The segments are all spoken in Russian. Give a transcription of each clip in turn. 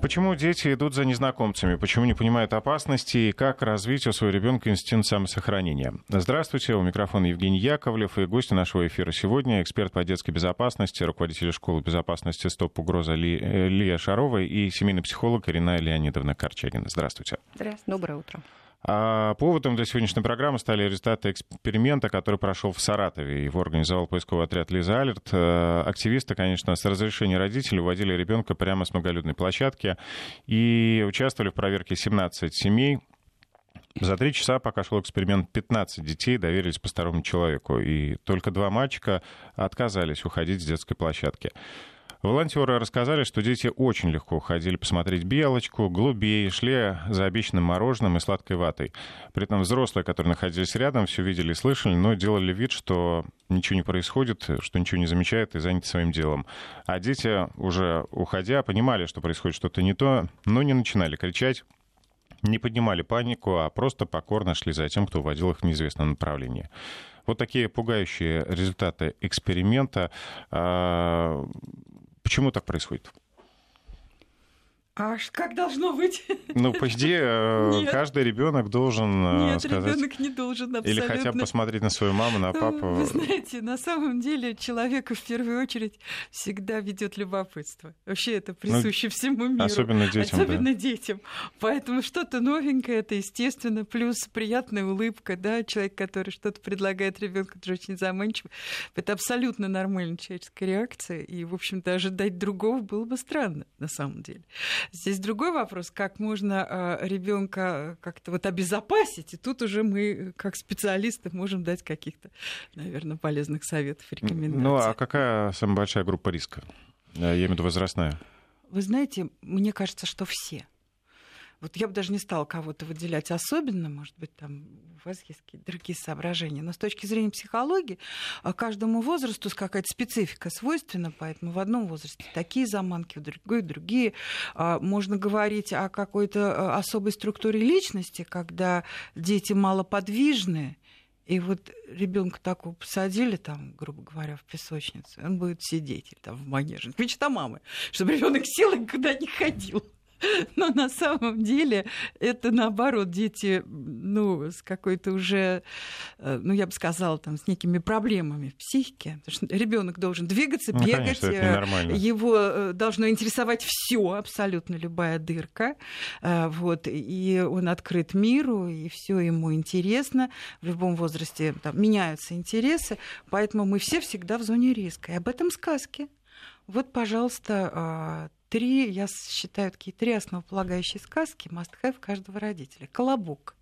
Почему дети идут за незнакомцами? Почему не понимают опасности? И как развить у своего ребенка инстинкт самосохранения? Здравствуйте, у микрофона Евгений Яковлев и гость нашего эфира сегодня эксперт по детской безопасности, руководитель школы безопасности «Стоп угроза» Ли, э, Лия Шарова и семейный психолог Ирина Леонидовна Корчагина. Здравствуйте. Здравствуйте. Доброе утро. А поводом для сегодняшней программы стали результаты эксперимента, который прошел в Саратове. Его организовал поисковый отряд «Лиза Алерт». Э, активисты, конечно, с разрешения родителей уводили ребенка прямо с многолюдной площадки и участвовали в проверке 17 семей. За три часа, пока шел эксперимент, 15 детей доверились постороннему человеку, и только два мальчика отказались уходить с детской площадки. Волонтеры рассказали, что дети очень легко ходили посмотреть белочку, голубей, шли за обещанным мороженым и сладкой ватой. При этом взрослые, которые находились рядом, все видели и слышали, но делали вид, что ничего не происходит, что ничего не замечают и заняты своим делом. А дети, уже уходя, понимали, что происходит что-то не то, но не начинали кричать, не поднимали панику, а просто покорно шли за тем, кто уводил их в неизвестном направлении. Вот такие пугающие результаты эксперимента. Почему так происходит? А как должно быть? Ну, по идее, э, каждый ребенок должен э, Нет, сказать... ребенок не должен абсолютно. Или хотя бы посмотреть на свою маму, на папу. Вы знаете, на самом деле человека в первую очередь всегда ведет любопытство. Вообще это ну, присуще ну, всему миру. Особенно детям. Особенно да. детям. Поэтому что-то новенькое, это естественно, плюс приятная улыбка, да, человек, который что-то предлагает ребенку, это очень заманчиво. Это абсолютно нормальная человеческая реакция, и, в общем-то, ожидать другого было бы странно, на самом деле. Здесь другой вопрос, как можно а, ребенка как-то вот обезопасить, и тут уже мы, как специалисты, можем дать каких-то, наверное, полезных советов, рекомендаций. Ну, а какая самая большая группа риска? Я имею в виду возрастная. Вы знаете, мне кажется, что все. Вот я бы даже не стала кого-то выделять особенно, может быть, там у вас есть какие-то другие соображения. Но с точки зрения психологии, а, каждому возрасту какая-то специфика свойственна, поэтому в одном возрасте такие заманки, в другой другие. А, можно говорить о какой-то а, особой структуре личности, когда дети малоподвижные, и вот ребенка такого посадили, там, грубо говоря, в песочницу, он будет сидеть или там в манеже. Мечта мамы, чтобы ребенок сел и никуда не ходил. Но на самом деле это наоборот дети, ну, с какой-то уже, э, ну, я бы сказала, там, с некими проблемами в психике. Потому что ребенок должен двигаться, ну, бегать, конечно, э, его э, должно интересовать все, абсолютно любая дырка. Вот, и он открыт миру, и все ему интересно. В любом возрасте там, меняются интересы, поэтому мы все всегда в зоне риска. И об этом сказки. Вот, пожалуйста, а, три, я считаю, такие три основополагающие сказки must-have каждого родителя. Колобок.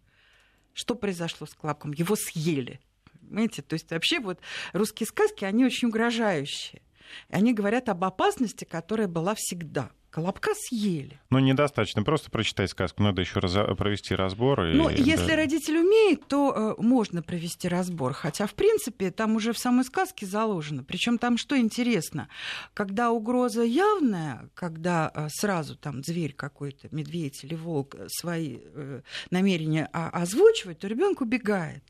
Что произошло с колобком? Его съели. Понимаете? То есть вообще вот русские сказки, они очень угрожающие. Они говорят об опасности, которая была всегда. Колобка съели. Ну, недостаточно просто прочитать сказку, надо еще раз, провести разбор. И, ну, если да. родитель умеет, то э, можно провести разбор. Хотя, в принципе, там уже в самой сказке заложено. Причем там что интересно, когда угроза явная, когда э, сразу там зверь какой-то, медведь или волк э, свои э, намерения озвучивает, то ребенок убегает.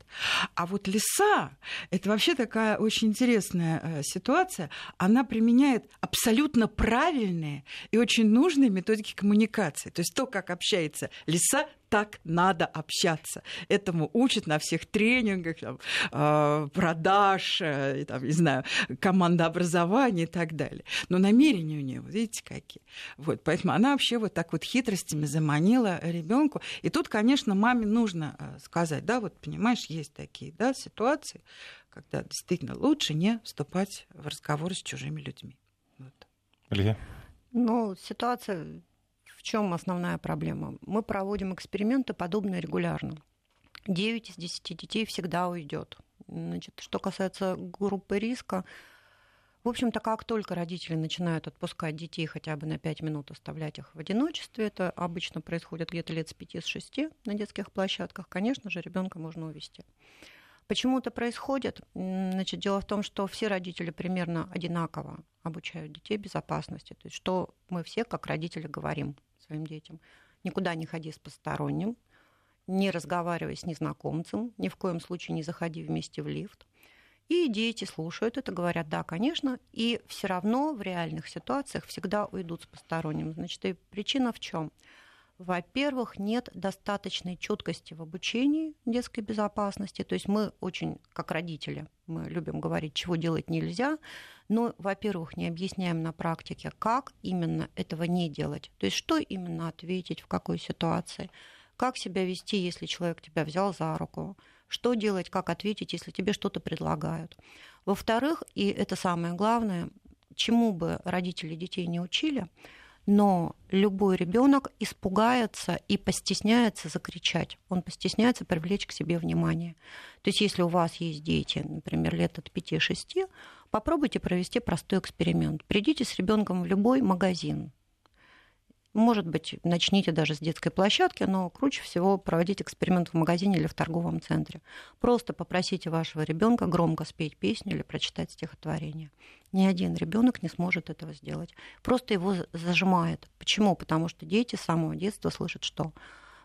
А вот лиса это вообще такая очень интересная э, ситуация. Она применяет абсолютно правильные и очень очень нужные методики коммуникации. То есть то, как общается лиса, так надо общаться. Этому учат на всех тренингах, там, э, продаж, э, там, не знаю, командообразования и так далее. Но намерения у нее, видите, какие. Вот, поэтому она вообще вот так вот хитростями заманила ребенку. И тут, конечно, маме нужно э, сказать, да, вот понимаешь, есть такие да, ситуации, когда действительно лучше не вступать в разговоры с чужими людьми. Вот. Илья? Ну, ситуация в чем основная проблема? Мы проводим эксперименты подобные регулярно. 9 из 10 детей всегда уйдет. Значит, что касается группы риска, в общем-то, как только родители начинают отпускать детей хотя бы на 5 минут, оставлять их в одиночестве, это обычно происходит где-то лет с 5-6 на детских площадках, конечно же, ребенка можно увести. Почему это происходит? Значит, дело в том, что все родители примерно одинаково обучают детей безопасности. То есть что мы все, как родители, говорим своим детям. Никуда не ходи с посторонним, не разговаривай с незнакомцем, ни в коем случае не заходи вместе в лифт. И дети слушают это, говорят, да, конечно, и все равно в реальных ситуациях всегда уйдут с посторонним. Значит, и причина в чем? Во-первых, нет достаточной четкости в обучении детской безопасности. То есть мы очень, как родители, мы любим говорить, чего делать нельзя, но, во-первых, не объясняем на практике, как именно этого не делать. То есть что именно ответить, в какой ситуации, как себя вести, если человек тебя взял за руку, что делать, как ответить, если тебе что-то предлагают. Во-вторых, и это самое главное, чему бы родители детей не учили, но любой ребенок испугается и постесняется закричать. Он постесняется привлечь к себе внимание. То есть, если у вас есть дети, например, лет от 5-6, попробуйте провести простой эксперимент. Придите с ребенком в любой магазин, может быть, начните даже с детской площадки, но круче всего проводить эксперимент в магазине или в торговом центре. Просто попросите вашего ребенка громко спеть песню или прочитать стихотворение. Ни один ребенок не сможет этого сделать. Просто его зажимает. Почему? Потому что дети с самого детства слышат, что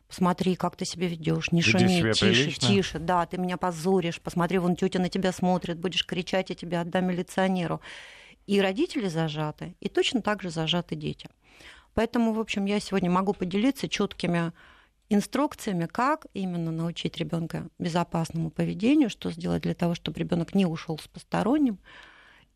посмотри, как ты себя ведешь, не шуми, тише, прилично. тише, да, ты меня позоришь, посмотри, вон тетя на тебя смотрит, будешь кричать, я тебя отдам милиционеру. И родители зажаты, и точно так же зажаты дети. Поэтому, в общем, я сегодня могу поделиться четкими инструкциями, как именно научить ребенка безопасному поведению, что сделать для того, чтобы ребенок не ушел с посторонним,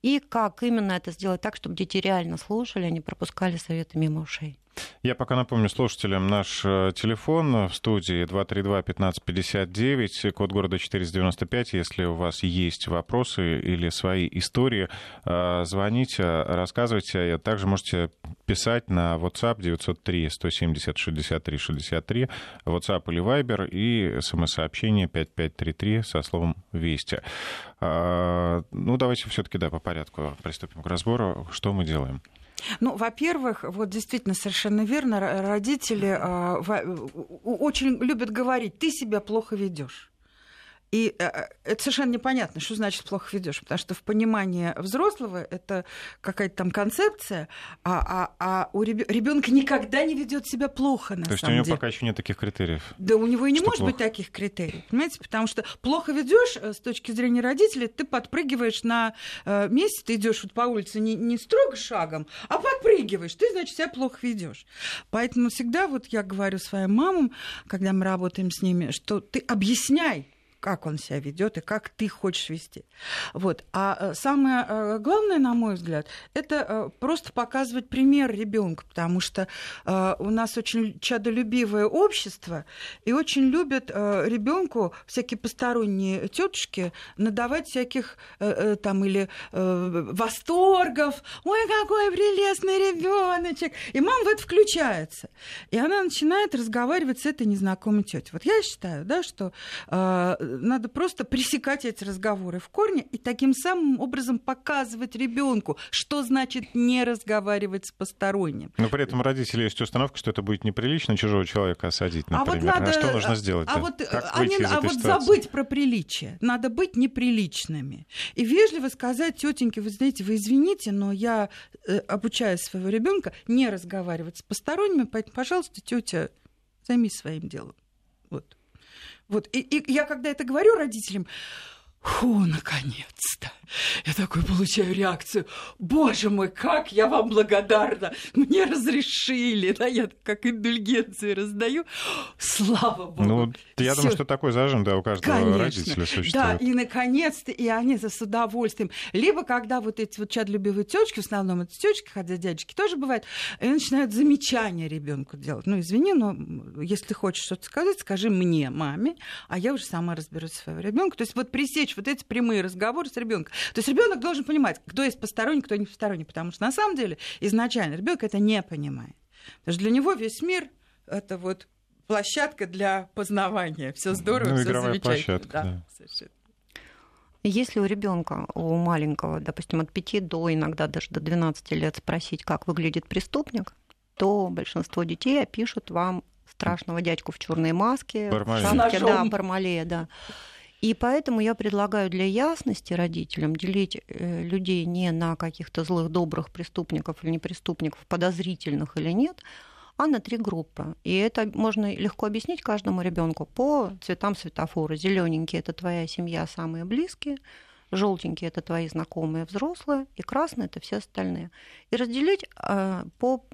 и как именно это сделать так, чтобы дети реально слушали, а не пропускали советы мимо ушей. Я пока напомню слушателям наш э, телефон в студии 232-1559, код города 495. Если у вас есть вопросы или свои истории, э, звоните, рассказывайте. Также можете писать на WhatsApp 903 170 63 63, WhatsApp или Viber и смс-сообщение 5533 со словом «Вести». А, ну, давайте все-таки, да, по порядку приступим к разбору. Что мы делаем? Ну, во-первых, вот действительно совершенно верно, родители э, очень любят говорить, ты себя плохо ведешь. И э, э, это совершенно непонятно, что значит плохо ведешь, потому что в понимании взрослого это какая-то там концепция, а, а, а у ребенка никогда не ведет себя плохо. На То есть у него деле. пока еще нет таких критериев. Да, у него и не может плохо. быть таких критериев, понимаете, потому что плохо ведешь э, с точки зрения родителей, ты подпрыгиваешь на месте, ты идешь вот по улице не, не строго шагом, а подпрыгиваешь, ты значит себя плохо ведешь. Поэтому всегда вот я говорю своим мамам, когда мы работаем с ними, что ты объясняй как он себя ведет и как ты хочешь вести. Вот. А э, самое э, главное, на мой взгляд, это э, просто показывать пример ребенку, потому что у нас очень чадолюбивое общество и очень любят ребенку всякие посторонние тетушки надавать всяких там или восторгов. Ой, какой прелестный ребеночек! И мама в это включается. И она начинает разговаривать с этой незнакомой тетей. Вот я считаю, да, что надо просто пресекать эти разговоры в корне и таким самым образом показывать ребенку, что значит не разговаривать с посторонним. Но при этом родители есть установка, что это будет неприлично чужого человека осадить, например. А, вот надо, а что нужно сделать? А вот, они, а вот забыть про приличие. Надо быть неприличными. И вежливо сказать тетеньке, вы знаете, вы извините, но я э, обучаю своего ребенка не разговаривать с посторонними, поэтому, пожалуйста, тетя, займись своим делом. Вот. Вот, и, и я когда это говорю родителям, Фу, наконец-то! Я такой получаю реакцию. Боже мой, как я вам благодарна! Мне разрешили, да, я как индульгенции раздаю. Слава Богу! Ну, я Всё. думаю, что такой зажим, да, у каждого Конечно. родителя существует. Да, и наконец-то, и они за с удовольствием. Либо когда вот эти вот чадлюбивые тёчки, в основном это тёчки, хотя дядечки тоже бывают, они начинают замечания ребенку делать. Ну, извини, но если ты хочешь что-то сказать, скажи мне, маме, а я уже сама разберусь своего ребенка. То есть вот пресечь вот эти прямые разговоры с ребенком. То есть ребенок должен понимать, кто есть посторонний, кто не посторонний, потому что на самом деле изначально ребенок это не понимает. Потому что для него весь мир это вот площадка для познавания. Все здорово, ну, все замечательно. Площадка, да, да. Совершенно. Если у ребенка, у маленького, допустим, от 5 до иногда даже до 12 лет спросить, как выглядит преступник, то большинство детей опишут вам страшного дядьку в черной маске, Бармалея. в шапке, да, Бармалея, да. И поэтому я предлагаю для ясности родителям делить э, людей не на каких-то злых, добрых преступников или непреступников, подозрительных или нет, а на три группы. И это можно легко объяснить каждому ребенку по цветам светофора. Зелененькие это твоя семья, самые близкие. Желтенькие это твои знакомые взрослые, и красные это все остальные. И разделить э, по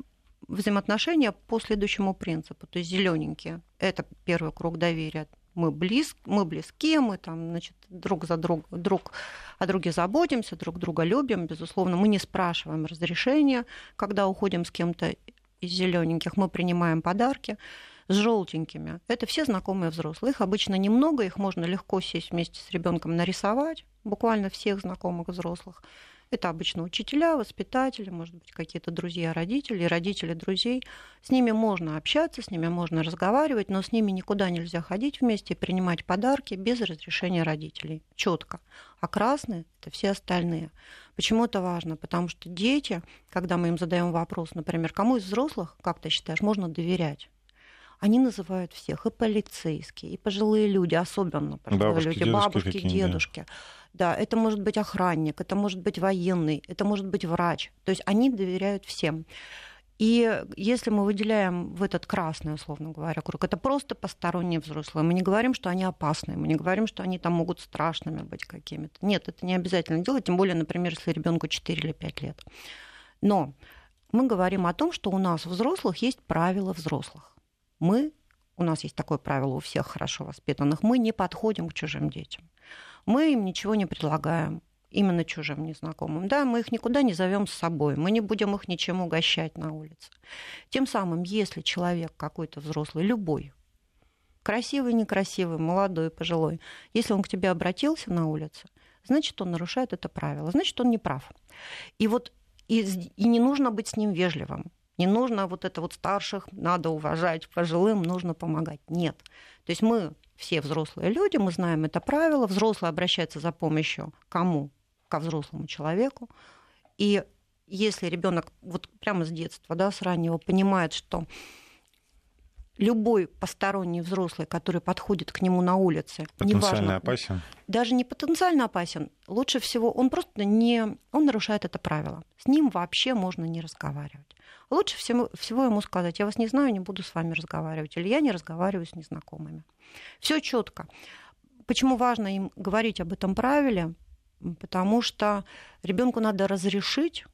взаимоотношения по следующему принципу. То есть зелененькие это первый круг доверия. Мы, близ, мы близки, мы там, значит, друг за друг, друг о друге заботимся, друг друга любим. Безусловно, мы не спрашиваем разрешения, когда уходим с кем-то из зелененьких, мы принимаем подарки с желтенькими. Это все знакомые взрослые. Их обычно немного, их можно легко сесть вместе с ребенком нарисовать, буквально всех знакомых взрослых. Это обычно учителя, воспитатели, может быть, какие-то друзья, родители, родители друзей. С ними можно общаться, с ними можно разговаривать, но с ними никуда нельзя ходить вместе и принимать подарки без разрешения родителей. Четко. А красные это все остальные. Почему это важно? Потому что дети, когда мы им задаем вопрос, например, кому из взрослых, как ты считаешь, можно доверять? Они называют всех, и полицейские, и пожилые люди, особенно пожилые бабушки, люди, дедушки бабушки, дедушки. Да. да, это может быть охранник, это может быть военный, это может быть врач. То есть они доверяют всем. И если мы выделяем в этот красный, условно говоря, круг, это просто посторонние взрослые. Мы не говорим, что они опасные, мы не говорим, что они там могут страшными быть какими-то. Нет, это не обязательно делать, тем более, например, если ребенку 4 или 5 лет. Но мы говорим о том, что у нас у взрослых есть правила взрослых мы, у нас есть такое правило у всех хорошо воспитанных, мы не подходим к чужим детям. Мы им ничего не предлагаем, именно чужим незнакомым. Да, мы их никуда не зовем с собой, мы не будем их ничем угощать на улице. Тем самым, если человек какой-то взрослый, любой, красивый, некрасивый, молодой, пожилой, если он к тебе обратился на улице, значит, он нарушает это правило, значит, он не прав. И вот и, и не нужно быть с ним вежливым. Не нужно вот это вот старших, надо уважать, пожилым нужно помогать. Нет. То есть мы все взрослые люди, мы знаем это правило. Взрослый обращается за помощью кому? Ко взрослому человеку. И если ребенок вот прямо с детства, да, с раннего понимает, что любой посторонний взрослый, который подходит к нему на улице, потенциально неважно, опасен. Даже не потенциально опасен. Лучше всего он просто не, он нарушает это правило. С ним вообще можно не разговаривать. Лучше всего, всего ему сказать: я вас не знаю, не буду с вами разговаривать, или я не разговариваю с незнакомыми. Все четко. Почему важно им говорить об этом правиле? Потому что ребенку надо разрешить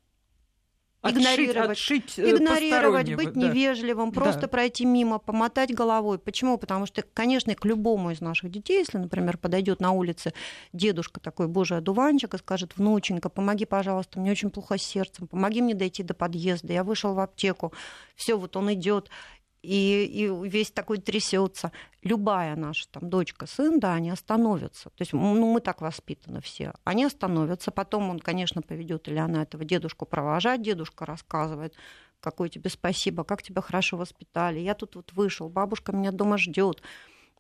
игнорировать, отшить, э, игнорировать быть да. невежливым, просто да. пройти мимо, помотать головой. Почему? Потому что, конечно, к любому из наших детей, если, например, подойдет на улице дедушка такой божий одуванчик и скажет, внученька, помоги, пожалуйста, мне очень плохо с сердцем, помоги мне дойти до подъезда, я вышел в аптеку, все, вот он идет, и, и весь такой трясется. Любая наша там дочка, сын, да, они остановятся. То есть ну, мы так воспитаны все. Они остановятся, потом он, конечно, поведет или она этого дедушку провожать, дедушка рассказывает, какое тебе спасибо, как тебя хорошо воспитали. Я тут вот вышел, бабушка меня дома ждет.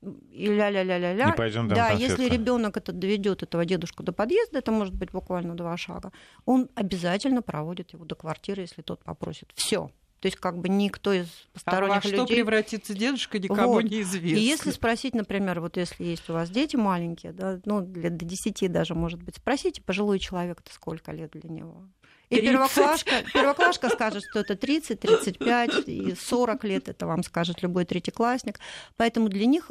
И ля-ля-ля-ля-ля. Пойдем да, если ребенок это доведет этого дедушку до подъезда, это может быть буквально два шага, он обязательно проводит его до квартиры, если тот попросит. Все, то есть как бы никто из посторонних а во людей... что превратится дедушка, никому вот. неизвестно. И если спросить, например, вот если есть у вас дети маленькие, да, ну, лет до 10 даже, может быть, спросите, пожилой человек, это сколько лет для него? И первоклашка, первоклашка скажет, что это 30, 35, и 40 лет, это вам скажет любой третьеклассник. Поэтому для них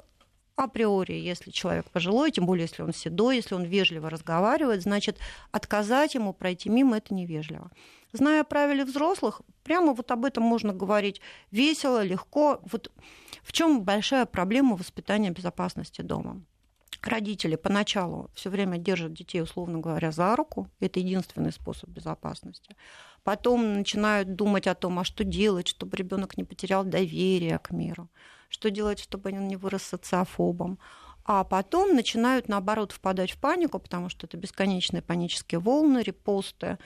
априори, если человек пожилой, тем более если он седой, если он вежливо разговаривает, значит, отказать ему пройти мимо это невежливо. Зная о правиле взрослых, прямо вот об этом можно говорить весело, легко. Вот в чем большая проблема воспитания безопасности дома? Родители поначалу все время держат детей, условно говоря, за руку. Это единственный способ безопасности. Потом начинают думать о том, а что делать, чтобы ребенок не потерял доверие к миру что делать, чтобы он не вырос социофобом. А потом начинают, наоборот, впадать в панику, потому что это бесконечные панические волны, репосты, э,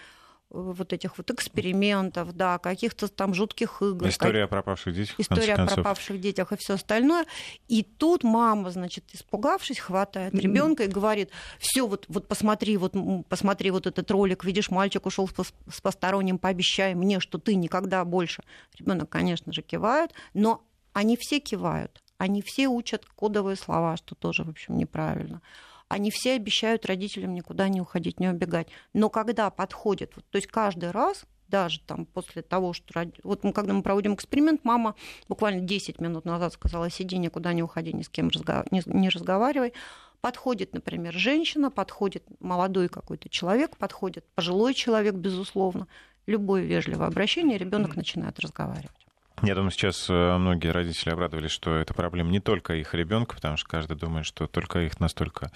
вот этих вот экспериментов, да, каких-то там жутких игр. История как... о пропавших детях. История о пропавших детях и все остальное. И тут мама, значит, испугавшись, хватает ребенка и говорит: все, вот, вот посмотри, вот посмотри вот этот ролик, видишь, мальчик ушел с посторонним, пообещай мне, что ты никогда больше. Ребенок, конечно же, кивает, но они все кивают, они все учат кодовые слова, что тоже, в общем, неправильно. Они все обещают родителям никуда не уходить, не убегать. Но когда подходит, то есть каждый раз, даже там после того, что... Вот мы, когда мы проводим эксперимент, мама буквально 10 минут назад сказала, сиди, никуда не уходи, ни с кем не разговаривай. Подходит, например, женщина, подходит молодой какой-то человек, подходит пожилой человек, безусловно. Любое вежливое обращение, ребенок начинает разговаривать. Я думаю, сейчас э, многие родители обрадовались, что это проблема не только их ребенка, потому что каждый думает, что только их настолько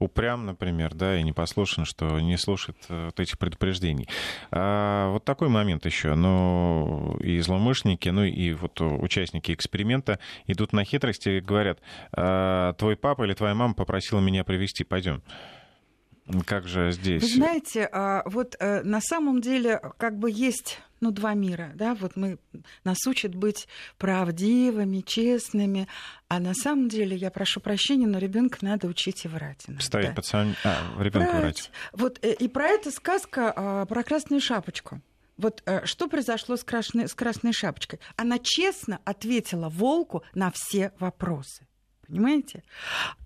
упрям, например, да, и не послушан, что не слушает э, вот этих предупреждений. А вот такой момент еще. Ну, и злоумышленники, ну и вот участники эксперимента идут на хитрости и говорят, «А, твой папа или твоя мама попросила меня привести, пойдем. Как же здесь? Вы знаете, а, вот э, на самом деле как бы есть ну, два мира, да, вот мы, нас учат быть правдивыми, честными, а на самом деле, я прошу прощения, но ребенка надо учить и врать. Иногда. Ставить пацан... а, ребенка врать. врать. Вот, э, и про это сказка а, про красную шапочку. Вот э, что произошло с красной, с красной шапочкой? Она честно ответила волку на все вопросы понимаете?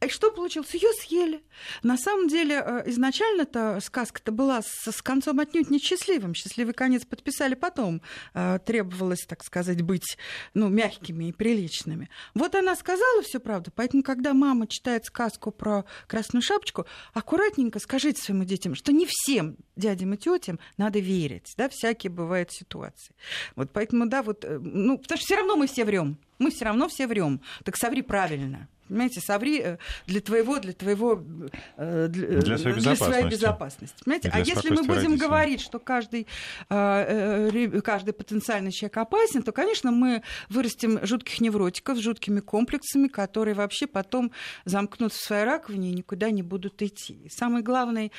И что получилось? Ее съели. На самом деле, э, изначально-то сказка-то была с, с концом отнюдь несчастливым. Счастливый конец подписали потом. Э, требовалось, так сказать, быть ну, мягкими и приличными. Вот она сказала всю правду, поэтому, когда мама читает сказку про красную шапочку, аккуратненько скажите своим детям, что не всем дядям и тетям надо верить, да, всякие бывают ситуации. Вот поэтому, да, вот, э, ну, потому что все равно мы все врем, мы все равно все врем. Так соври правильно. Понимаете, соври э, для твоего, для твоего, э, для, для, своей, для своей безопасности. Понимаете? А если мы будем родителей. говорить, что каждый, э, каждый потенциальный человек опасен, то, конечно, мы вырастим жутких невротиков с жуткими комплексами, которые вообще потом замкнут в своей раковине и никуда не будут идти. И самый главный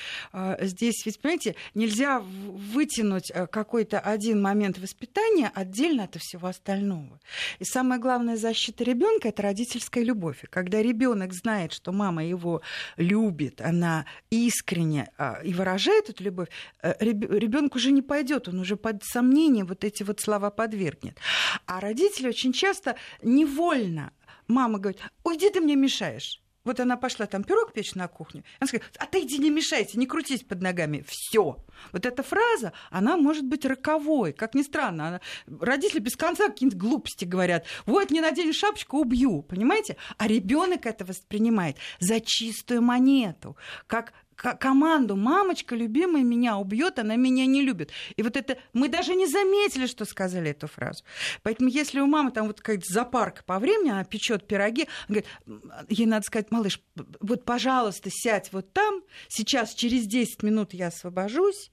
здесь, ведь, понимаете, нельзя вытянуть какой-то один момент воспитания отдельно от всего остального. И самая главная защита ребенка это родительская любовь когда ребенок знает, что мама его любит, она искренне а, и выражает эту любовь, э, ребенок уже не пойдет, он уже под сомнение вот эти вот слова подвергнет. А родители очень часто невольно мама говорит, уйди, ты мне мешаешь. Вот она пошла там пирог печь на кухню. Она сказала, отойди, не мешайте, не крутись под ногами. Все. Вот эта фраза, она может быть роковой. Как ни странно, она... родители без конца какие-нибудь глупости говорят. Вот, не надень шапочку, убью. Понимаете? А ребенок это воспринимает за чистую монету. Как команду «мамочка, любимая, меня убьет, она меня не любит». И вот это мы даже не заметили, что сказали эту фразу. Поэтому если у мамы там вот какая-то запарка по времени, она печет пироги, она говорит, ей надо сказать, малыш, вот, пожалуйста, сядь вот там, сейчас через 10 минут я освобожусь,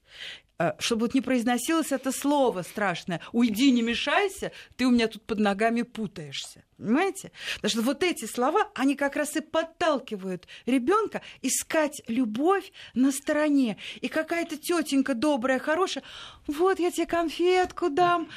чтобы вот не произносилось это слово страшное. Уйди, не мешайся, ты у меня тут под ногами путаешься. Понимаете? Потому что вот эти слова, они как раз и подталкивают ребенка искать любовь на стороне. И какая-то тетенька добрая, хорошая, вот я тебе конфетку дам.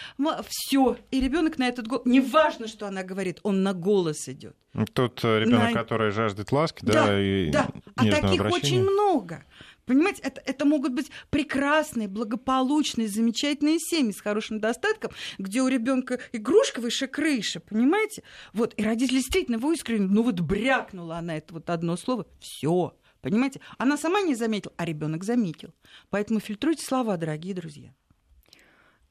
Все. И ребенок на этот голос. Неважно, что она говорит, он на голос идет. Тут э, ребенок, на... который жаждет ласки, да, да и да. А таких обращения. очень много. Понимаете, это, это могут быть прекрасные, благополучные, замечательные семьи с хорошим достатком, где у ребенка игрушка выше крыши, понимаете? Вот, и родители действительно его искренне, ну вот брякнула она это вот одно слово, все, понимаете? Она сама не заметила, а ребенок заметил. Поэтому фильтруйте слова, дорогие друзья.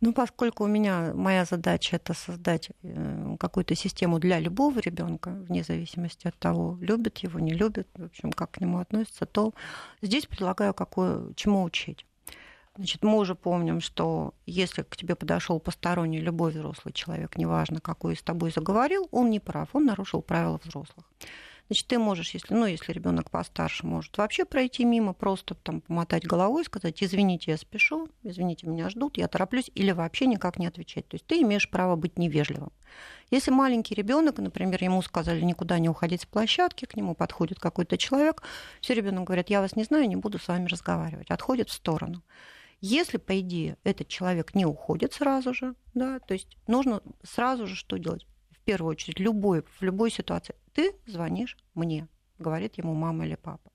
Ну, поскольку у меня моя задача это создать э, какую-то систему для любого ребенка, вне зависимости от того, любит его, не любит, в общем, как к нему относится, то здесь предлагаю какое, чему учить. Значит, мы уже помним, что если к тебе подошел посторонний любой взрослый человек, неважно, какой с тобой заговорил, он не прав, он нарушил правила взрослых. Значит, ты можешь, если, ну, если ребенок постарше, может вообще пройти мимо, просто там помотать головой, сказать, извините, я спешу, извините, меня ждут, я тороплюсь, или вообще никак не отвечать. То есть ты имеешь право быть невежливым. Если маленький ребенок, например, ему сказали никуда не уходить с площадки, к нему подходит какой-то человек, все ребенок говорит, я вас не знаю, не буду с вами разговаривать, отходит в сторону. Если, по идее, этот человек не уходит сразу же, да, то есть нужно сразу же что делать? первую очередь, любой, в любой ситуации, ты звонишь мне, говорит ему мама или папа.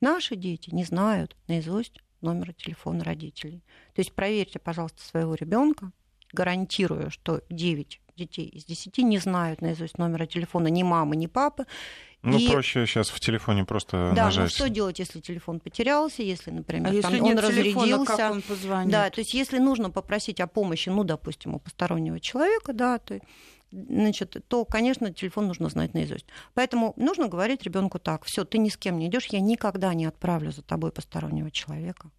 Наши дети не знают наизусть номера телефона родителей. То есть проверьте, пожалуйста, своего ребенка, гарантирую, что 9 детей из 10 не знают наизусть номера телефона ни мамы, ни папы. Ну, и... проще сейчас в телефоне просто да, нажать. Да, что делать, если телефон потерялся, если, например, а там если он разрядился. Телефона, как он позвонит? Да, то есть если нужно попросить о помощи, ну, допустим, у постороннего человека, да, то значит, то, конечно, телефон нужно знать наизусть. Поэтому нужно говорить ребенку так: все, ты ни с кем не идешь, я никогда не отправлю за тобой постороннего человека.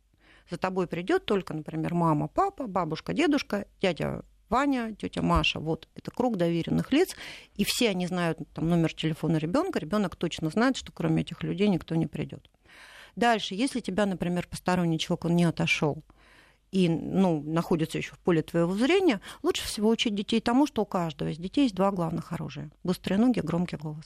За тобой придет только, например, мама, папа, бабушка, дедушка, дядя Ваня, тетя Маша, вот это круг доверенных лиц, и все они знают там, номер телефона ребенка, ребенок точно знает, что кроме этих людей никто не придет. Дальше, если тебя, например, посторонний человек, он не отошел, и ну, находится еще в поле твоего зрения, лучше всего учить детей тому, что у каждого из детей есть два главных оружия. Быстрые ноги, громкий голос.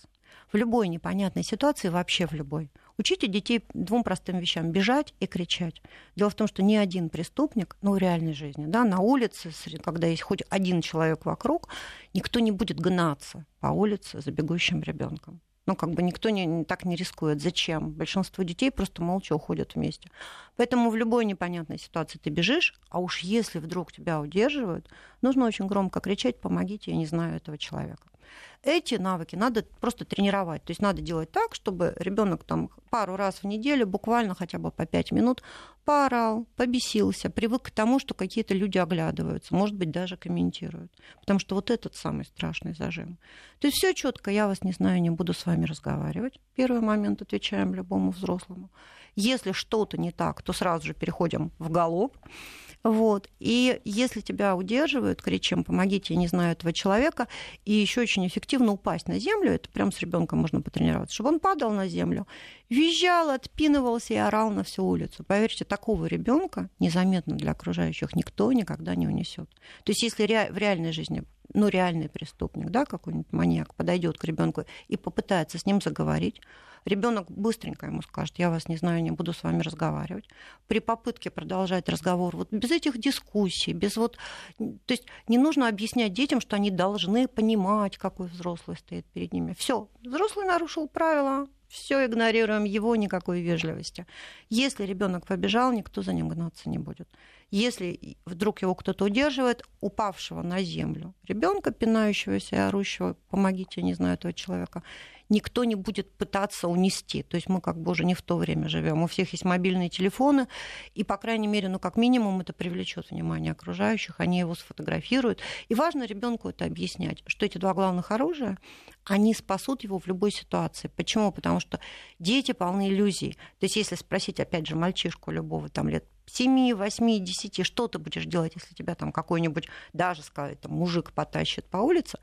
В любой непонятной ситуации, вообще в любой. Учите детей двум простым вещам – бежать и кричать. Дело в том, что ни один преступник, ну, в реальной жизни, да, на улице, когда есть хоть один человек вокруг, никто не будет гнаться по улице за бегущим ребенком. Ну, как бы никто не, не, так не рискует. Зачем? Большинство детей просто молча уходят вместе. Поэтому в любой непонятной ситуации ты бежишь, а уж если вдруг тебя удерживают, нужно очень громко кричать «помогите, я не знаю этого человека» эти навыки надо просто тренировать. То есть надо делать так, чтобы ребенок там пару раз в неделю, буквально хотя бы по пять минут, поорал, побесился, привык к тому, что какие-то люди оглядываются, может быть, даже комментируют. Потому что вот этот самый страшный зажим. То есть все четко, я вас не знаю, не буду с вами разговаривать. Первый момент отвечаем любому взрослому. Если что-то не так, то сразу же переходим в галоп. Вот. И если тебя удерживают, кричим, помогите, я не знаю этого человека, и еще очень эффективно упасть на землю, это прям с ребенком можно потренироваться, чтобы он падал на землю, визжал, отпинывался и орал на всю улицу. Поверьте, такого ребенка незаметно для окружающих никто никогда не унесет. То есть если в реальной жизни ну, реальный преступник, да, какой-нибудь маньяк подойдет к ребенку и попытается с ним заговорить, ребенок быстренько ему скажет, я вас не знаю, не буду с вами разговаривать. При попытке продолжать разговор, вот без этих дискуссий, без вот... То есть не нужно объяснять детям, что они должны понимать, какой взрослый стоит перед ними. Все, взрослый нарушил правила, все игнорируем его, никакой вежливости. Если ребенок побежал, никто за ним гнаться не будет. Если вдруг его кто-то удерживает, упавшего на землю, ребенка, пинающегося и орущего, помогите, я не знаю этого человека, никто не будет пытаться унести. То есть мы как бы уже не в то время живем. У всех есть мобильные телефоны, и, по крайней мере, ну, как минимум, это привлечет внимание окружающих, они его сфотографируют. И важно ребенку это объяснять, что эти два главных оружия, они спасут его в любой ситуации. Почему? Потому что дети полны иллюзий. То есть если спросить, опять же, мальчишку любого там лет 7, 8, 10, что ты будешь делать, если тебя там какой-нибудь, даже сказать, там, мужик потащит по улице,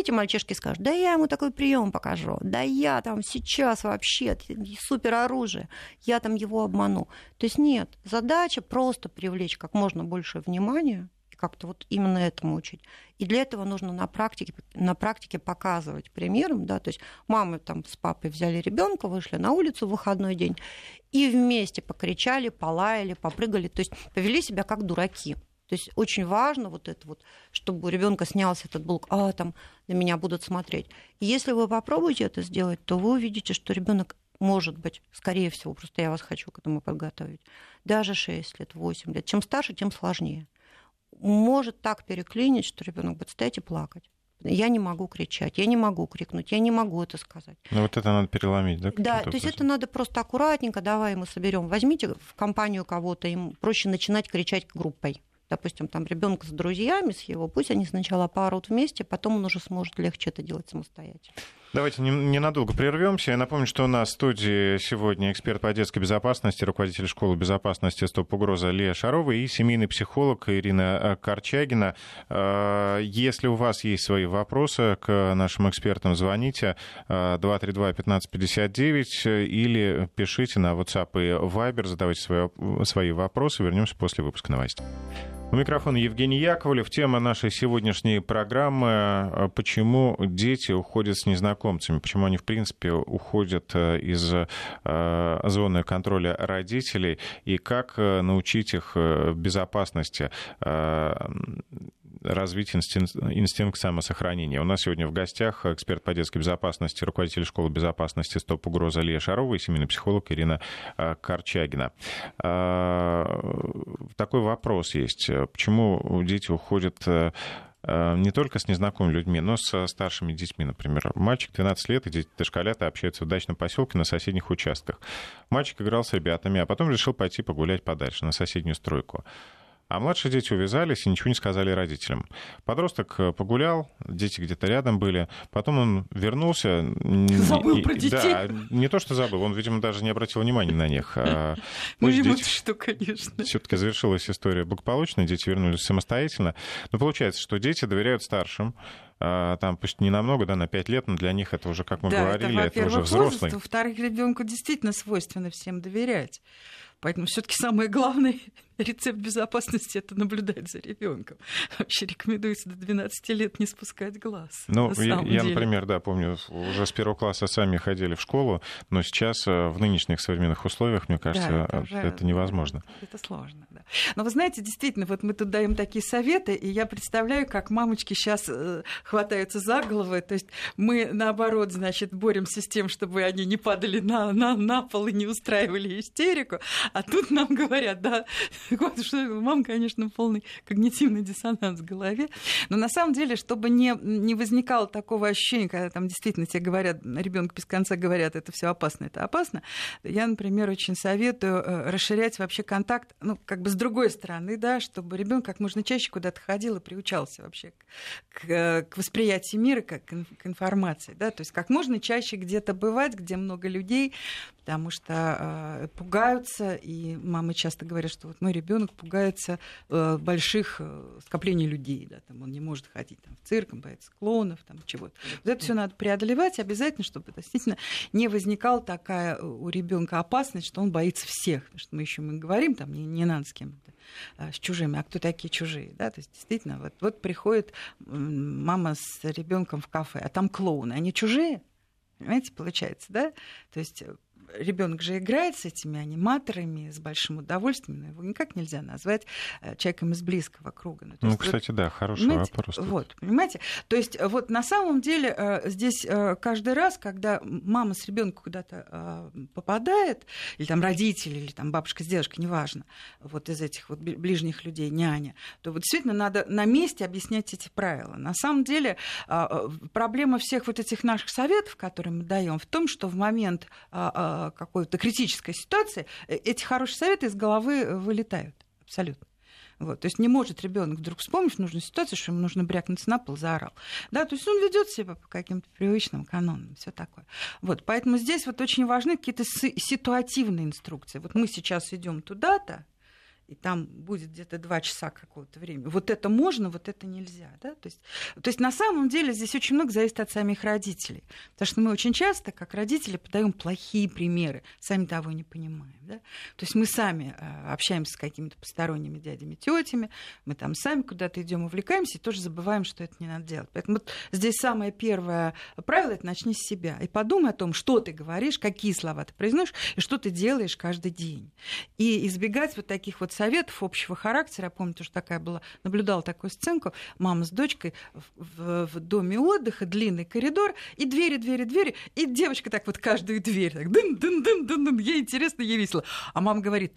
эти мальчишки скажут, да я ему такой прием покажу, да я там сейчас вообще супер оружие, я там его обману. То есть нет, задача просто привлечь как можно больше внимания и как-то вот именно этому учить. И для этого нужно на практике, на практике показывать примером, да, то есть мамы там с папой взяли ребенка, вышли на улицу в выходной день и вместе покричали, полаяли, попрыгали, то есть повели себя как дураки. То есть очень важно вот это вот, чтобы у ребенка снялся этот блок, а там на меня будут смотреть. И если вы попробуете это сделать, то вы увидите, что ребенок может быть, скорее всего, просто я вас хочу к этому подготовить, даже 6 лет, 8 лет. Чем старше, тем сложнее. Может так переклинить, что ребенок будет стоять и плакать. Я не могу кричать, я не могу крикнуть, я не могу это сказать. Ну вот это надо переломить, да? Да, то есть это надо просто аккуратненько, давай мы соберем, возьмите в компанию кого-то, им проще начинать кричать группой допустим, там ребенка с друзьями, с его, пусть они сначала поорут вместе, потом он уже сможет легче это делать самостоятельно. Давайте ненадолго прервемся. Я напомню, что у нас в студии сегодня эксперт по детской безопасности, руководитель школы безопасности «Стоп угроза» Лия Шарова и семейный психолог Ирина э, Корчагина. Э, если у вас есть свои вопросы к нашим экспертам, звоните 232-1559 э, или пишите на WhatsApp и Viber, задавайте свои вопросы. Вернемся после выпуска новостей. У микрофона Евгений Яковлев. Тема нашей сегодняшней программы э, «Почему дети уходят с незнакомцами?» Почему они, в принципе, уходят э, из э, зоны контроля родителей? И как научить их безопасности развить инстинкт, инстинкт самосохранения. У нас сегодня в гостях эксперт по детской безопасности, руководитель школы безопасности «Стоп угроза» Лия Шарова и семейный психолог Ирина э, Корчагина. А, такой вопрос есть. Почему дети уходят э, э, не только с незнакомыми людьми, но с старшими детьми. Например, мальчик 12 лет, и дети дошколята общаются в дачном поселке на соседних участках. Мальчик играл с ребятами, а потом решил пойти погулять подальше, на соседнюю стройку. А младшие дети увязались и ничего не сказали родителям. Подросток э, погулял, дети где-то рядом были. Потом он вернулся. Забыл и, про детей. Да, не то, что забыл, он, видимо, даже не обратил внимания на них. А ну, ему что, конечно. Все-таки завершилась история благополучно, дети вернулись самостоятельно. Но получается, что дети доверяют старшим, а, там пусть не намного, да, на 5 лет, но для них это уже, как мы да, говорили, это, это уже взрослый. Во-вторых, ребенку действительно свойственно всем доверять. Поэтому все-таки самое главное рецепт безопасности это наблюдать за ребенком. Вообще рекомендуется до 12 лет не спускать глаз. Ну, я, я например, да, помню, уже с первого класса сами ходили в школу, но сейчас э, в нынешних современных условиях, мне кажется, да, это, уже, это невозможно. Это сложно, да. Но вы знаете, действительно, вот мы тут даем такие советы, и я представляю, как мамочки сейчас э, хватаются за головы. То есть мы, наоборот, значит, боремся с тем, чтобы они не падали на, на, на пол и не устраивали истерику. А тут нам говорят, да, вот, что мам, конечно, полный когнитивный диссонанс в голове. Но на самом деле, чтобы не, не возникало такого ощущения, когда там действительно тебе говорят, ребенок без конца говорят, это все опасно, это опасно, я, например, очень советую э, расширять вообще контакт, ну, как бы с другой стороны, да, чтобы ребенок как можно чаще куда-то ходил и приучался вообще к, к восприятию мира, как к информации, да, то есть как можно чаще где-то бывать, где много людей, потому что э, пугаются, и мамы часто говорят, что вот мой ребенок пугается э, больших э, скоплений людей, да, там он не может ходить там, в цирк, он боится клоунов, там чего-то. Вот это все надо преодолевать обязательно, чтобы действительно не возникала такая э, у ребенка опасность, что он боится всех, потому что мы еще мы говорим, там не, не надо с кем-то э, с чужими, а кто такие чужие, да, то есть действительно вот, вот приходит мама с ребенком в кафе, а там клоуны, они чужие, Понимаете, получается, да? То есть э, ребенок же играет с этими аниматорами с большим удовольствием, но его никак нельзя назвать э, человеком из близкого круга. Ну, ну кстати, вот, да, хороший вопрос. Вот, понимаете? То есть э, вот на самом деле э, здесь каждый раз, когда мама с ребенком куда-то попадает, или там родители, или там бабушка с дедушкой, неважно, вот из этих вот ближних людей, няня, то вот действительно надо на месте объяснять эти правила. На самом деле проблема всех вот этих наших советов, которые мы даем, в том, что в момент какой-то критической ситуации, э, эти хорошие советы из головы э, вылетают. Абсолютно. Вот, то есть не может ребенок вдруг вспомнить нужную ситуацию, что ему нужно брякнуться на пол, заорал. Да, то есть он ведет себя по каким-то привычным канонам, все такое. Вот, поэтому здесь вот очень важны какие-то ситуативные инструкции. Вот мы сейчас идем туда-то, и там будет где-то два часа какого-то времени. Вот это можно, вот это нельзя. Да? То, есть, то есть на самом деле здесь очень много зависит от самих родителей. Потому что мы очень часто, как родители, подаем плохие примеры, сами того не понимаем. Да? То есть мы сами э, общаемся с какими-то посторонними дядями, тетями, мы там сами куда-то идем, увлекаемся и тоже забываем, что это не надо делать. Поэтому вот здесь самое первое правило это начни с себя и подумай о том, что ты говоришь, какие слова ты произносишь и что ты делаешь каждый день. И избегать вот таких вот советов общего характера. Я помню, тоже такая была, наблюдала такую сценку. Мама с дочкой в, в, в доме отдыха, длинный коридор, и двери, двери, двери. И девочка так вот каждую дверь, так дын дын дын дын дын ей интересно, ей весело. А мама говорит,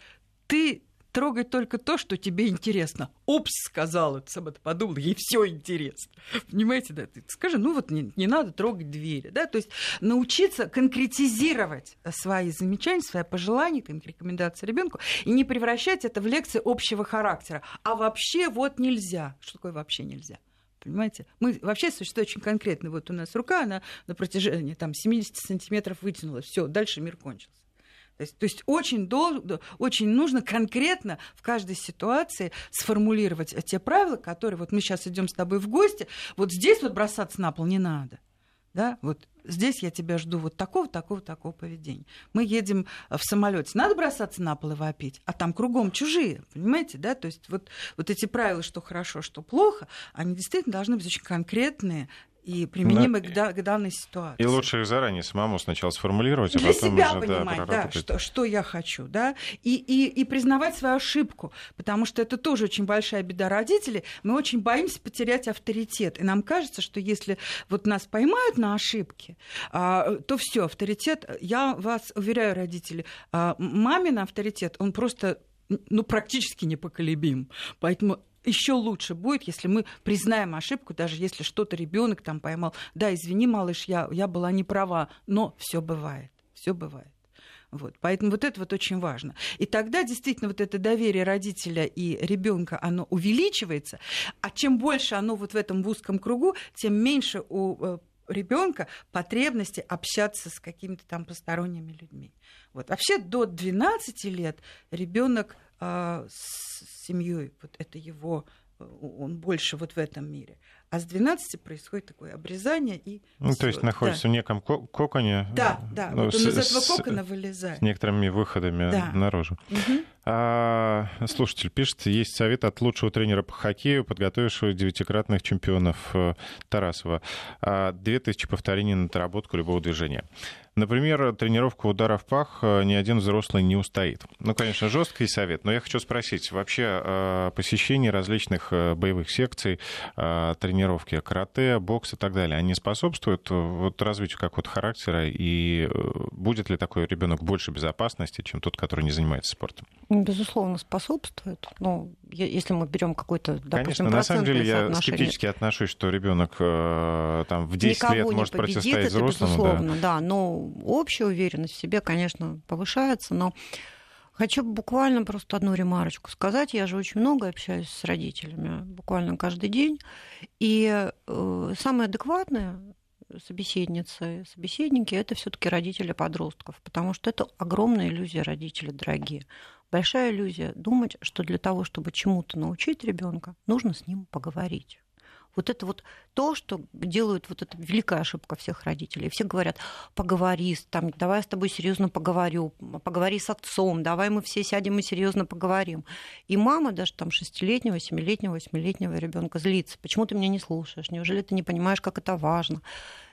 ты трогай только то, что тебе интересно. Упс, сказала, сама подумала, ей все интересно. Понимаете, да? Ты скажи, ну вот не, не надо трогать двери, да? То есть научиться конкретизировать свои замечания, свои пожелания, рекомендации ребенку и не превращать это в лекции общего характера. А вообще вот нельзя. Что такое вообще нельзя? Понимаете? Мы вообще существуем очень конкретно. Вот у нас рука, она на протяжении там, 70 сантиметров вытянулась. Все, дальше мир кончился. То есть, то есть очень, долго, очень нужно конкретно в каждой ситуации сформулировать те правила, которые вот мы сейчас идем с тобой в гости, вот здесь вот бросаться на пол не надо. Да, вот здесь я тебя жду вот такого, такого, такого поведения. Мы едем в самолете, надо бросаться на пол и вопить, а там кругом чужие, понимаете, да? То есть вот, вот эти правила, что хорошо, что плохо, они действительно должны быть очень конкретные, и применимы к, к данной ситуации. И лучше их заранее самому сначала сформулировать, а Для потом себя уже, понимать, да, да что, что я хочу, да, и, и, и признавать свою ошибку, потому что это тоже очень большая беда родителей. Мы очень боимся потерять авторитет, и нам кажется, что если вот нас поймают на ошибке, а, то все, авторитет, я вас уверяю, родители, а, мамин авторитет, он просто ну, практически непоколебим. Поэтому еще лучше будет, если мы признаем ошибку, даже если что-то ребенок там поймал. Да, извини, малыш, я, я была не права, но все бывает, все бывает. Вот. Поэтому вот это вот очень важно. И тогда действительно вот это доверие родителя и ребенка, оно увеличивается, а чем больше оно вот в этом узком кругу, тем меньше у э, ребенка потребности общаться с какими-то там посторонними людьми. Вот. Вообще до 12 лет ребенок э, с семьей, вот это его, э, он больше вот в этом мире. А с 12 происходит такое обрезание и... Ну, то есть находится да. в неком коконе. Да, да. Ну, вот он с, из этого кокона вылезает. С некоторыми выходами да. наружу. Угу. А, слушатель пишет, есть совет от лучшего тренера по хоккею, подготовившего девятикратных чемпионов э, Тарасова. А, две тысячи повторений на доработку любого движения. Например, тренировка удара в пах э, ни один взрослый не устоит. Ну, конечно, жесткий совет, но я хочу спросить, вообще э, посещение различных боевых секций, тренировки карате, бокс и так далее, они способствуют вот развитию какого-то характера, и будет ли такой ребенок больше безопасности, чем тот, который не занимается спортом? Безусловно, способствует. Ну, если мы берем какой-то, допустим, Конечно, на самом деле я скептически отношусь, что ребенок там в 10 Никого лет может победит, противостоять взрослому. Безусловно, да. да, но общая уверенность в себе, конечно, повышается, но Хочу буквально просто одну ремарочку сказать. Я же очень много общаюсь с родителями, буквально каждый день. И э, самые адекватные собеседницы, собеседники это все-таки родители подростков, потому что это огромная иллюзия родителей, дорогие. Большая иллюзия думать, что для того, чтобы чему-то научить ребенка, нужно с ним поговорить. Вот это вот то, что делают вот эта великая ошибка всех родителей. Все говорят, поговори, там, давай я с тобой серьезно поговорю, поговори с отцом, давай мы все сядем и серьезно поговорим. И мама даже там шестилетнего, семилетнего, восьмилетнего ребенка злится. Почему ты меня не слушаешь? Неужели ты не понимаешь, как это важно?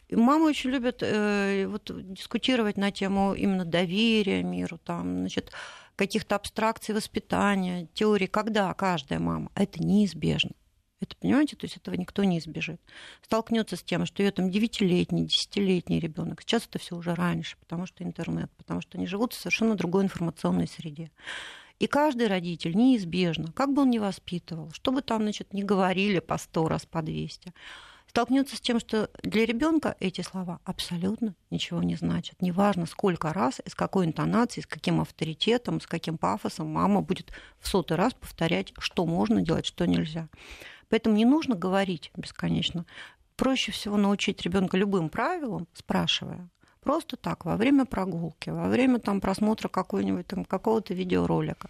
И мамы очень любят э, вот, дискутировать на тему именно доверия миру, там, значит, каких-то абстракций воспитания, теории, когда каждая мама, это неизбежно. Это, понимаете, то есть этого никто не избежит. Столкнется с тем, что ее там девятилетний, десятилетний ребенок. Сейчас это все уже раньше, потому что интернет, потому что они живут в совершенно другой информационной среде. И каждый родитель неизбежно, как бы он ни воспитывал, что бы там, значит, не говорили по сто раз, по двести, столкнется с тем, что для ребенка эти слова абсолютно ничего не значат. Неважно, сколько раз, с какой интонацией, с каким авторитетом, с каким пафосом мама будет в сотый раз повторять, что можно делать, что нельзя. Поэтому не нужно говорить бесконечно. Проще всего научить ребенка любым правилам, спрашивая. Просто так, во время прогулки, во время там, просмотра какой-нибудь там, какого-то видеоролика,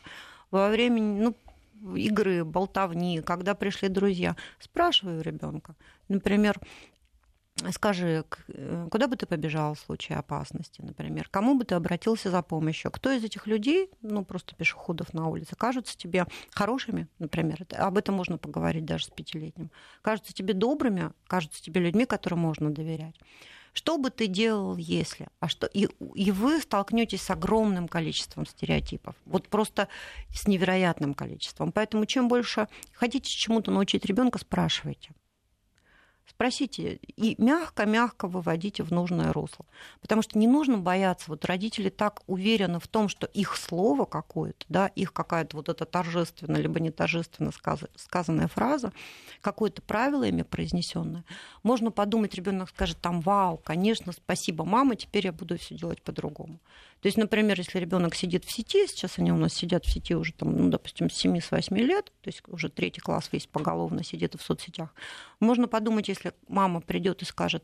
во время ну, игры, болтовни, когда пришли друзья. Спрашиваю ребенка. Например, Скажи, э, куда бы ты побежал в случае опасности, например? Кому бы ты обратился за помощью? Кто из этих людей, ну, просто пешеходов на улице, кажутся тебе хорошими, например? Об этом можно поговорить даже с пятилетним. Кажутся тебе добрыми, кажутся тебе людьми, которым можно доверять. Что бы ты делал, если? А что? И, и вы столкнетесь с огромным количеством стереотипов. Вот просто с невероятным количеством. Поэтому чем больше хотите чему-то научить ребенка, спрашивайте спросите и мягко-мягко выводите в нужное русло. Потому что не нужно бояться. Вот родители так уверены в том, что их слово какое-то, да, их какая-то вот эта торжественная либо не торжественно сказанная фраза, какое-то правило ими произнесенное. Можно подумать, ребенок скажет там, вау, конечно, спасибо, мама, теперь я буду все делать по-другому. То есть, например, если ребенок сидит в сети, сейчас они у нас сидят в сети уже, там, ну, допустим, с 7-8 лет, то есть уже третий класс весь поголовно сидит в соцсетях, можно подумать, если мама придет и скажет,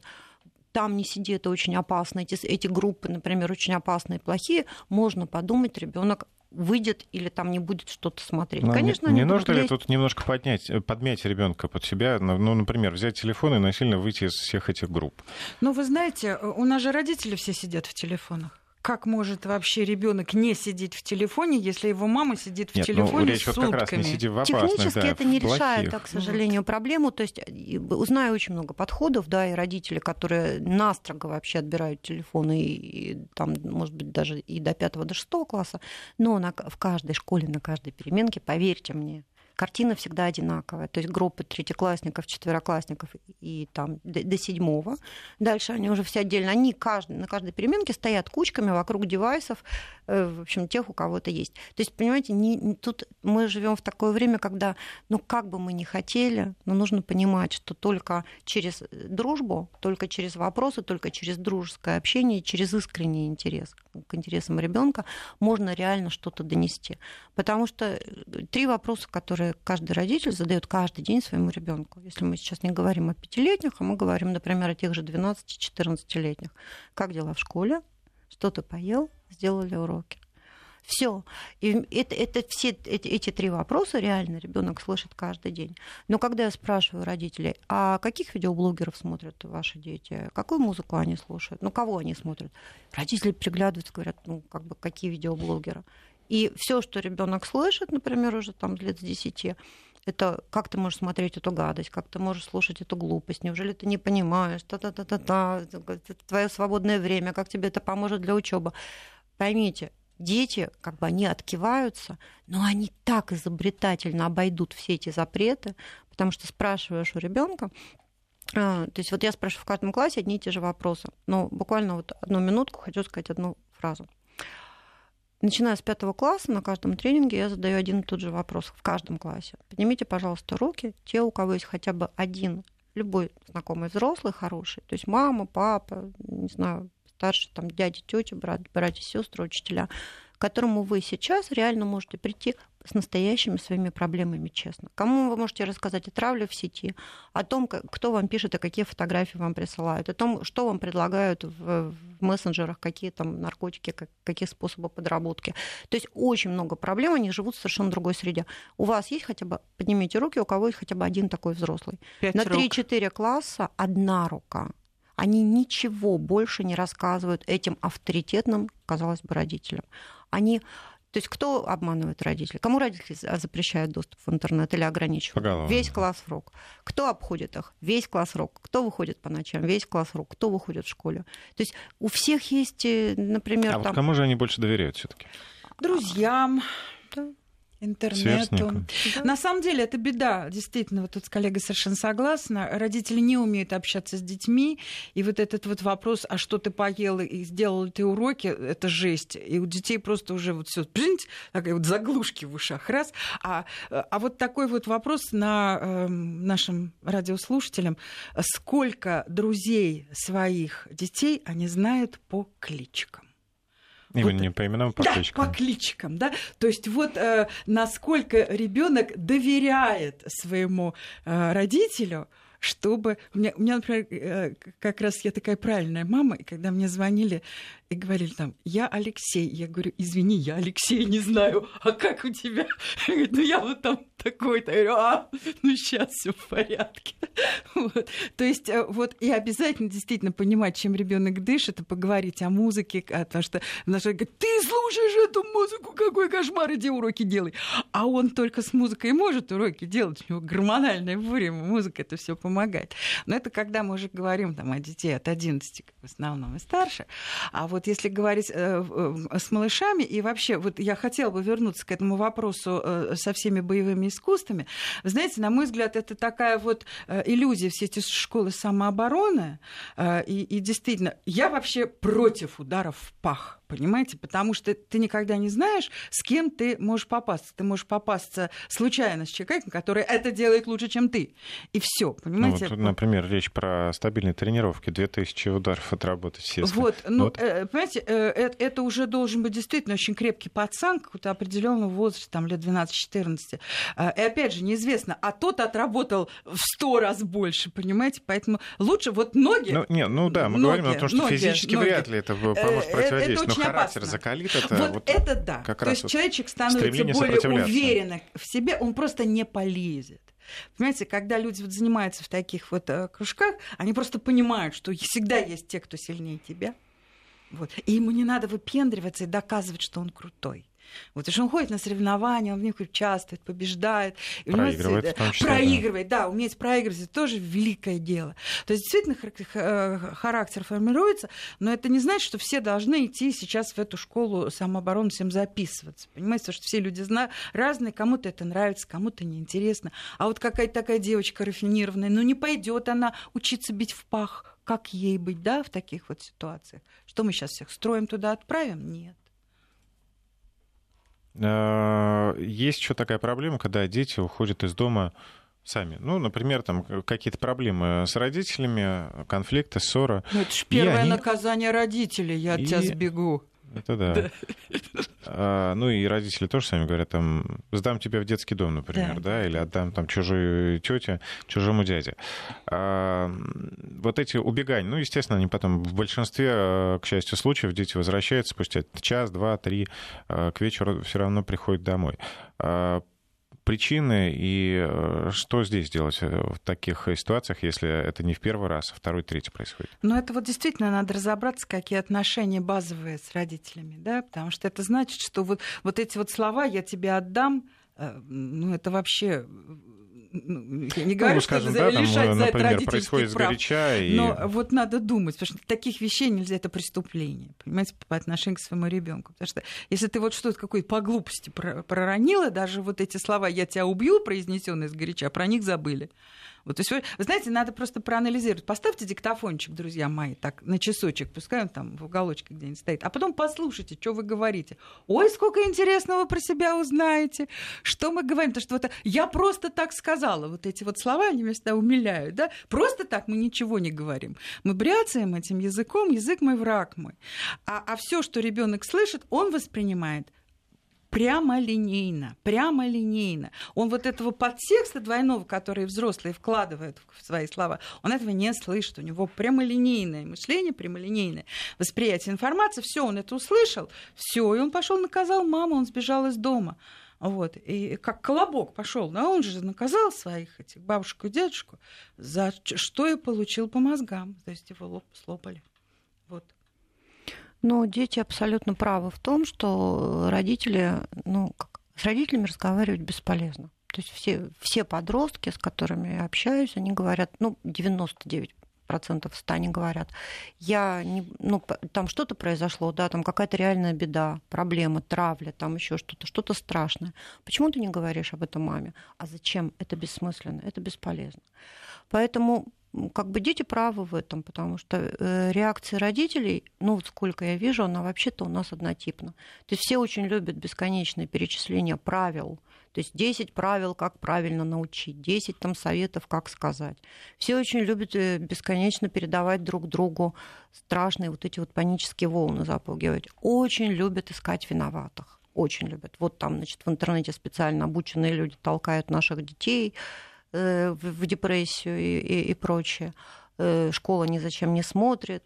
там не сиди, это очень опасно, эти, эти группы, например, очень опасные, плохие, можно подумать, ребенок выйдет или там не будет что-то смотреть. Но Конечно, не, не нужно ли тут немножко поднять, подмять ребенка под себя, ну, ну, например, взять телефон и насильно выйти из всех этих групп? Ну, вы знаете, у нас же родители все сидят в телефонах как может вообще ребенок не сидеть в телефоне, если его мама сидит в Нет, ну, телефоне ну, речь сутками? Вот как раз не в опасных, Технически да, это не решает, так, к сожалению, вот. проблему. То есть узнаю очень много подходов, да, и родители, которые настрого вообще отбирают телефоны, и, и там, может быть, даже и до пятого, до шестого класса, но на, в каждой школе, на каждой переменке, поверьте мне, картина всегда одинаковая. То есть группы третьеклассников, четвероклассников и там до, до седьмого. Дальше они уже все отдельно. Они каждый, на каждой переменке стоят кучками вокруг девайсов, э, в общем, тех, у кого-то есть. То есть, понимаете, не, тут мы живем в такое время, когда, ну, как бы мы ни хотели, но нужно понимать, что только через дружбу, только через вопросы, только через дружеское общение, через искренний интерес к интересам ребенка можно реально что-то донести. Потому что э, три вопроса, которые каждый родитель задает каждый день своему ребенку. Если мы сейчас не говорим о пятилетних, а мы говорим, например, о тех же 12-14-летних. Как дела в школе? Что ты поел? Сделали уроки? Все. И это, это все эти, эти три вопроса реально ребенок слышит каждый день. Но когда я спрашиваю родителей, а каких видеоблогеров смотрят ваши дети, какую музыку они слушают, ну кого они смотрят, родители приглядываются, говорят, ну как бы какие видеоблогеры. И все, что ребенок слышит, например, уже там лет с 10, это как ты можешь смотреть эту гадость, как ты можешь слушать эту глупость, неужели ты не понимаешь, та-та-та-та-та, твое свободное время, как тебе это поможет для учебы. Поймите, дети, как бы они откиваются, но они так изобретательно обойдут все эти запреты, потому что спрашиваешь у ребенка, а, то есть вот я спрашиваю в каждом классе одни и те же вопросы, но буквально вот одну минутку хочу сказать одну фразу. Начиная с пятого класса на каждом тренинге я задаю один и тот же вопрос в каждом классе. Поднимите, пожалуйста, руки, те, у кого есть хотя бы один любой знакомый взрослый хороший, то есть мама, папа, не знаю, старшие там дяди, тети, брат, братья, сестры, учителя, к которому вы сейчас реально можете прийти с настоящими своими проблемами честно. Кому вы можете рассказать о травле в сети, о том, кто вам пишет, и какие фотографии вам присылают, о том, что вам предлагают в, мессенджерах, какие там наркотики, как, какие способы подработки. То есть очень много проблем, они живут в совершенно другой среде. У вас есть хотя бы, поднимите руки, у кого есть хотя бы один такой взрослый. Пять На рук. 3-4 класса одна рука они ничего больше не рассказывают этим авторитетным, казалось бы, родителям. Они то есть кто обманывает родителей? Кому родители запрещают доступ в интернет или ограничивают? Поголовно. Весь класс РОК. Кто обходит их? Весь класс РОК. Кто выходит по ночам? Весь класс РОК. Кто выходит в школе? То есть у всех есть, э, например, А там... вот кому же они больше доверяют все-таки? Друзьям, Да. Интернету. Сверстникам. На самом деле это беда, действительно, вот тут с коллегой совершенно согласна. Родители не умеют общаться с детьми, и вот этот вот вопрос, а что ты поел и сделал ты уроки, это жесть. И у детей просто уже вот все, такая вот заглушки в ушах, раз. А, а вот такой вот вопрос на э, нашим радиослушателям. Сколько друзей своих детей они знают по кличкам? Именно Вот- не по именам, по да, кличкам. по кличкам, да. То есть вот э, насколько ребенок доверяет своему э, родителю, чтобы... У меня, у меня, например, э, как раз я такая правильная мама, и когда мне звонили и говорили там, я Алексей, я говорю, извини, я Алексей не знаю, а как у тебя? Говорит, ну я вот там такой-то. Я говорю, а, ну сейчас все в порядке. Вот. То есть э, вот и обязательно действительно понимать, чем ребенок дышит, и поговорить о музыке, потому что наш говорит, ты слушаешь эту музыку, какой кошмар, иди уроки делай. А он только с музыкой может уроки делать, у него гормональная буря, ему музыка это все помогает. Но это когда мы уже говорим там, о детей от 11 в основном и старше. А вот если говорить э, э, с малышами, и вообще, вот я хотела бы вернуться к этому вопросу э, со всеми боевыми искусствами. Знаете, на мой взгляд, это такая вот иллюзия, все эти школы самообороны. И, и действительно, я вообще против ударов в пах понимаете? Потому что ты никогда не знаешь, с кем ты можешь попасться. Ты можешь попасться случайно с человеком, который это делает лучше, чем ты. И все, Ну, понимаете? вот, например, речь про стабильные тренировки, 2000 ударов отработать, естественно. Вот, ну, Вот. э, понимаете, э, это, это уже должен быть действительно очень крепкий пацан какого-то определенного возраста, там, лет 12-14. Э, И опять же, неизвестно, а тот отработал в сто раз больше, понимаете? Поэтому лучше вот ноги... Ну, не, ну да, мы ноги, говорим о том, что ноги, физически ноги. вряд ли это поможет Э, это противодействовать, но очень характер опасно. закалит это. вот, вот это да. как То раз есть вот человечек становится более уверенным в себе, он просто не полезет. Понимаете, когда люди вот занимаются в таких вот кружках, они просто понимают, что всегда есть те, кто сильнее тебя. Вот. И ему не надо выпендриваться и доказывать, что он крутой. Вот, и что он ходит на соревнования, он в них участвует, побеждает. И проигрывает, него, в том числе, проигрывает, да. да, уметь проигрывать, это тоже великое дело. То есть действительно э, характер формируется, но это не значит, что все должны идти сейчас в эту школу самообороны всем записываться. Понимаете, что все люди знают, разные, кому-то это нравится, кому-то неинтересно. А вот какая-то такая девочка рафинированная, ну не пойдет она учиться бить в пах. Как ей быть, да, в таких вот ситуациях? Что мы сейчас всех строим туда отправим? Нет. Э, есть еще такая проблема, когда дети уходят из дома сами. Ну, например, там какие-то проблемы с родителями, конфликты, ссора. Ну, это же первое они... наказание родителей, я от и... тебя сбегу. Это да. А, ну и родители тоже сами говорят, там, сдам тебя в детский дом, например, да, да или отдам там чужой тете, чужому дяде. А, вот эти убегания, ну, естественно, они потом в большинстве, а, к счастью, случаев дети возвращаются спустя час, два, три, а, к вечеру все равно приходят домой. А, причины и э, что здесь делать э, в таких ситуациях, если это не в первый раз, а второй, третий происходит? Ну, это вот действительно надо разобраться, какие отношения базовые с родителями, да, потому что это значит, что вот, вот эти вот слова «я тебе отдам», ну, это вообще ну, я не говорю, ну, скажем, что да, там, лишать например, происходит прав, сгоряча. И... Но вот надо думать, потому что таких вещей нельзя, это преступление, понимаете, по отношению к своему ребенку. Потому что если ты вот что-то какой-то по глупости проронила, даже вот эти слова «я тебя убью», произнесенные сгоряча, про них забыли. Вот, то есть, вы, вы знаете, надо просто проанализировать. Поставьте диктофончик, друзья мои, так, на часочек, пускай он там в уголочке где-нибудь стоит, а потом послушайте, что вы говорите. Ой, сколько интересного про себя узнаете, что мы говорим. То, что вот я просто так сказала. Вот эти вот слова, они меня всегда умиляют, да? Просто так мы ничего не говорим. Мы бряцаем этим языком, язык мой враг мой. А, а все, что ребенок слышит, он воспринимает прямолинейно, прямолинейно. Он вот этого подтекста двойного, который взрослые вкладывают в свои слова, он этого не слышит. У него прямолинейное мышление, прямолинейное восприятие информации. Все, он это услышал, все, и он пошел наказал маму, он сбежал из дома. Вот. И как колобок пошел, да, он же наказал своих этих бабушку и дедушку, за что и получил по мозгам. То есть его лоб слопали. Но дети абсолютно правы в том, что родители, ну, с родителями разговаривать бесполезно. То есть все, все подростки, с которыми я общаюсь, они говорят, ну, 99 процентов ста не говорят. Я не, ну, там что-то произошло, да, там какая-то реальная беда, проблема, травля, там еще что-то, что-то страшное. Почему ты не говоришь об этом маме? А зачем? Это бессмысленно, это бесполезно. Поэтому как бы дети правы в этом, потому что э, реакция родителей, ну вот сколько я вижу, она вообще-то у нас однотипна. То есть все очень любят бесконечное перечисление правил, то есть 10 правил, как правильно научить, 10 там советов, как сказать. Все очень любят э, бесконечно передавать друг другу страшные вот эти вот панические волны запугивать. Очень любят искать виноватых. Очень любят. Вот там, значит, в интернете специально обученные люди толкают наших детей, в депрессию и, и, и прочее. Э, школа ни зачем не смотрит,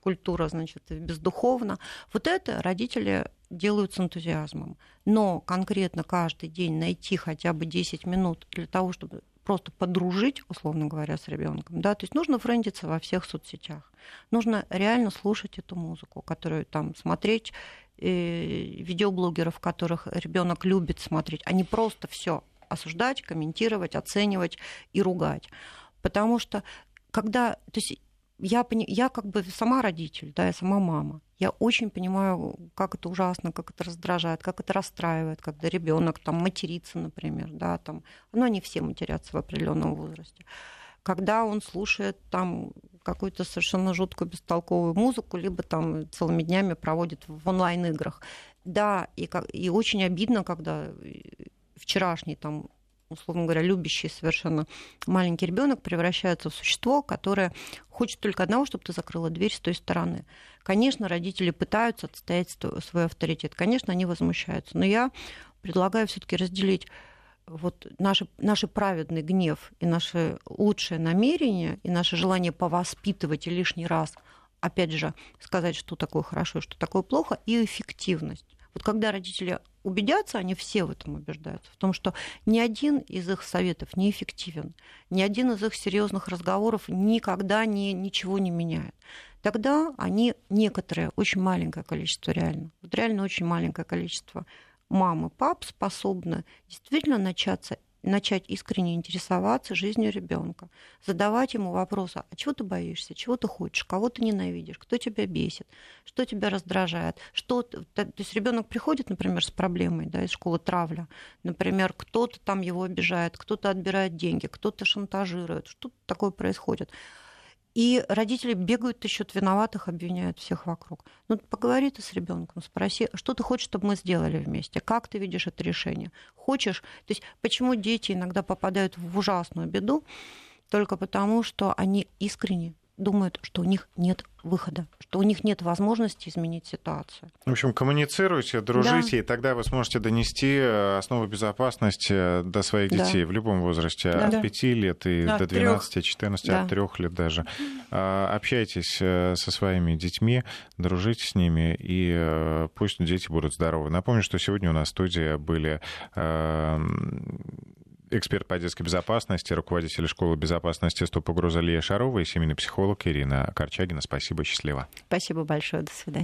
культура, значит, бездуховна. Вот это родители делают с энтузиазмом. Но конкретно каждый день найти хотя бы 10 минут для того, чтобы просто подружить, условно говоря, с ребенком, да, то есть нужно френдиться во всех соцсетях, нужно реально слушать эту музыку, которую там смотреть э, видеоблогеров, которых ребенок любит смотреть, а не просто все осуждать, комментировать, оценивать и ругать. Потому что когда... То есть я, я как бы сама родитель, да, я сама мама. Я очень понимаю, как это ужасно, как это раздражает, как это расстраивает, когда ребенок там матерится, например, да, там, ну, они все матерятся в определенном возрасте. Когда он слушает там какую-то совершенно жуткую бестолковую музыку, либо там целыми днями проводит в онлайн-играх. Да, и, и очень обидно, когда вчерашний там условно говоря, любящий совершенно маленький ребенок превращается в существо, которое хочет только одного, чтобы ты закрыла дверь с той стороны. Конечно, родители пытаются отстоять свой авторитет, конечно, они возмущаются, но я предлагаю все-таки разделить вот наш, наш праведный гнев и наше лучшее намерение и наше желание повоспитывать и лишний раз, опять же, сказать, что такое хорошо и что такое плохо, и эффективность. Вот когда родители убедятся, они все в этом убеждаются, в том, что ни один из их советов неэффективен, ни один из их серьезных разговоров никогда не, ничего не меняет. Тогда они некоторое, очень маленькое количество реально, вот реально очень маленькое количество мамы, пап способны действительно начаться начать искренне интересоваться жизнью ребенка, задавать ему вопросы, а чего ты боишься, чего ты хочешь, кого ты ненавидишь, кто тебя бесит, что тебя раздражает, что то есть ребенок приходит, например, с проблемой, да, из школы травля, например, кто-то там его обижает, кто-то отбирает деньги, кто-то шантажирует, что такое происходит. И родители бегают насчет виноватых, обвиняют всех вокруг. Ну, поговори ты с ребенком, спроси, что ты хочешь, чтобы мы сделали вместе, как ты видишь это решение. Хочешь? То есть почему дети иногда попадают в ужасную беду? Только потому, что они искренне думают, что у них нет выхода, что у них нет возможности изменить ситуацию. В общем, коммуницируйте, дружите, да. и тогда вы сможете донести э, основу безопасности э, до своих детей да. в любом возрасте, да. от 5 лет и да, до 12, 14, да. от 3 лет даже. А, общайтесь э, со своими детьми, дружите с ними, и пусть дети будут здоровы. Напомню, что сегодня у нас в студии были эксперт по детской безопасности, руководитель школы безопасности «Стоп угроза» Лия Шарова и семейный психолог Ирина Корчагина. Спасибо, счастливо. Спасибо большое, до свидания.